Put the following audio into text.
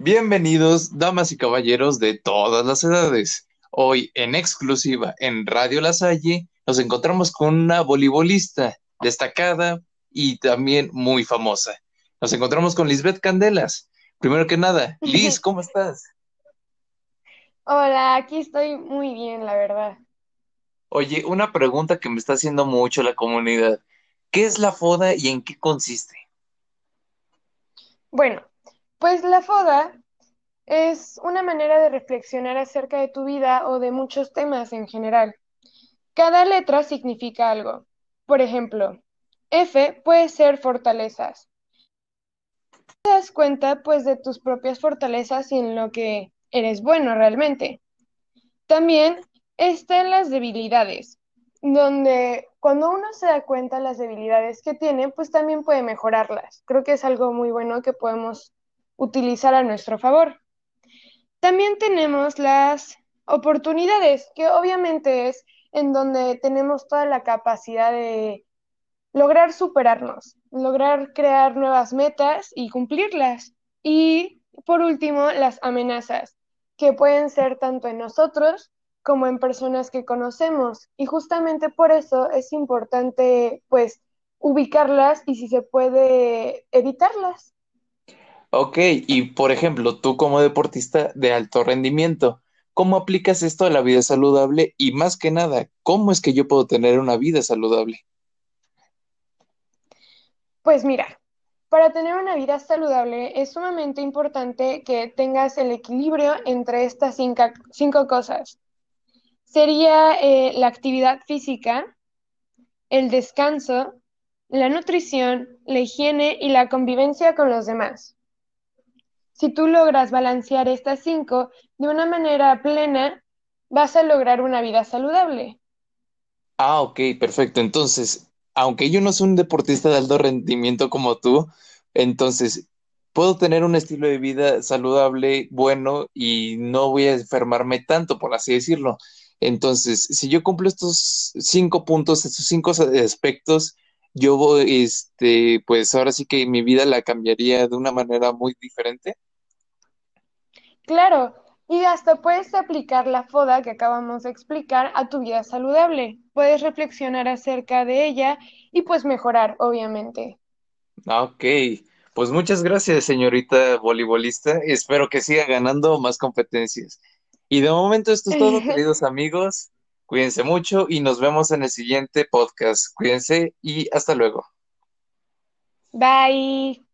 Bienvenidos, damas y caballeros de todas las edades. Hoy, en exclusiva en Radio La Salle, nos encontramos con una voleibolista destacada y también muy famosa. Nos encontramos con Lisbeth Candelas. Primero que nada, Liz, ¿cómo estás? Hola, aquí estoy muy bien, la verdad. Oye, una pregunta que me está haciendo mucho la comunidad. ¿Qué es la FODA y en qué consiste? Bueno, pues la FODA es una manera de reflexionar acerca de tu vida o de muchos temas en general. Cada letra significa algo. Por ejemplo, F puede ser fortalezas. Te das cuenta pues de tus propias fortalezas y en lo que eres bueno realmente. También están las debilidades, donde cuando uno se da cuenta de las debilidades que tiene, pues también puede mejorarlas. Creo que es algo muy bueno que podemos utilizar a nuestro favor. También tenemos las oportunidades, que obviamente es en donde tenemos toda la capacidad de lograr superarnos, lograr crear nuevas metas y cumplirlas. Y por último, las amenazas, que pueden ser tanto en nosotros como en personas que conocemos. Y justamente por eso es importante, pues, ubicarlas y si se puede evitarlas. Ok, y por ejemplo, tú como deportista de alto rendimiento, ¿cómo aplicas esto a la vida saludable? Y más que nada, ¿cómo es que yo puedo tener una vida saludable? Pues mira, para tener una vida saludable es sumamente importante que tengas el equilibrio entre estas cinco, cosas. Sería eh, la actividad física, el descanso, la nutrición, la higiene y la convivencia con los demás. Si tú logras balancear estas cinco de una manera plena, vas a lograr una vida saludable. Ah, ok, perfecto. Entonces, aunque yo no soy un deportista de alto rendimiento como tú, entonces puedo tener un estilo de vida saludable, bueno, y no voy a enfermarme tanto, por así decirlo. Entonces, si yo cumplo estos cinco puntos, estos cinco aspectos, yo voy, este, pues ahora sí que mi vida la cambiaría de una manera muy diferente. Claro, y hasta puedes aplicar la FODA que acabamos de explicar a tu vida saludable. Puedes reflexionar acerca de ella y pues mejorar, obviamente. Ok, pues muchas gracias, señorita voleibolista. Espero que siga ganando más competencias. Y de momento esto es todo, queridos amigos. Cuídense mucho y nos vemos en el siguiente podcast. Cuídense y hasta luego. Bye.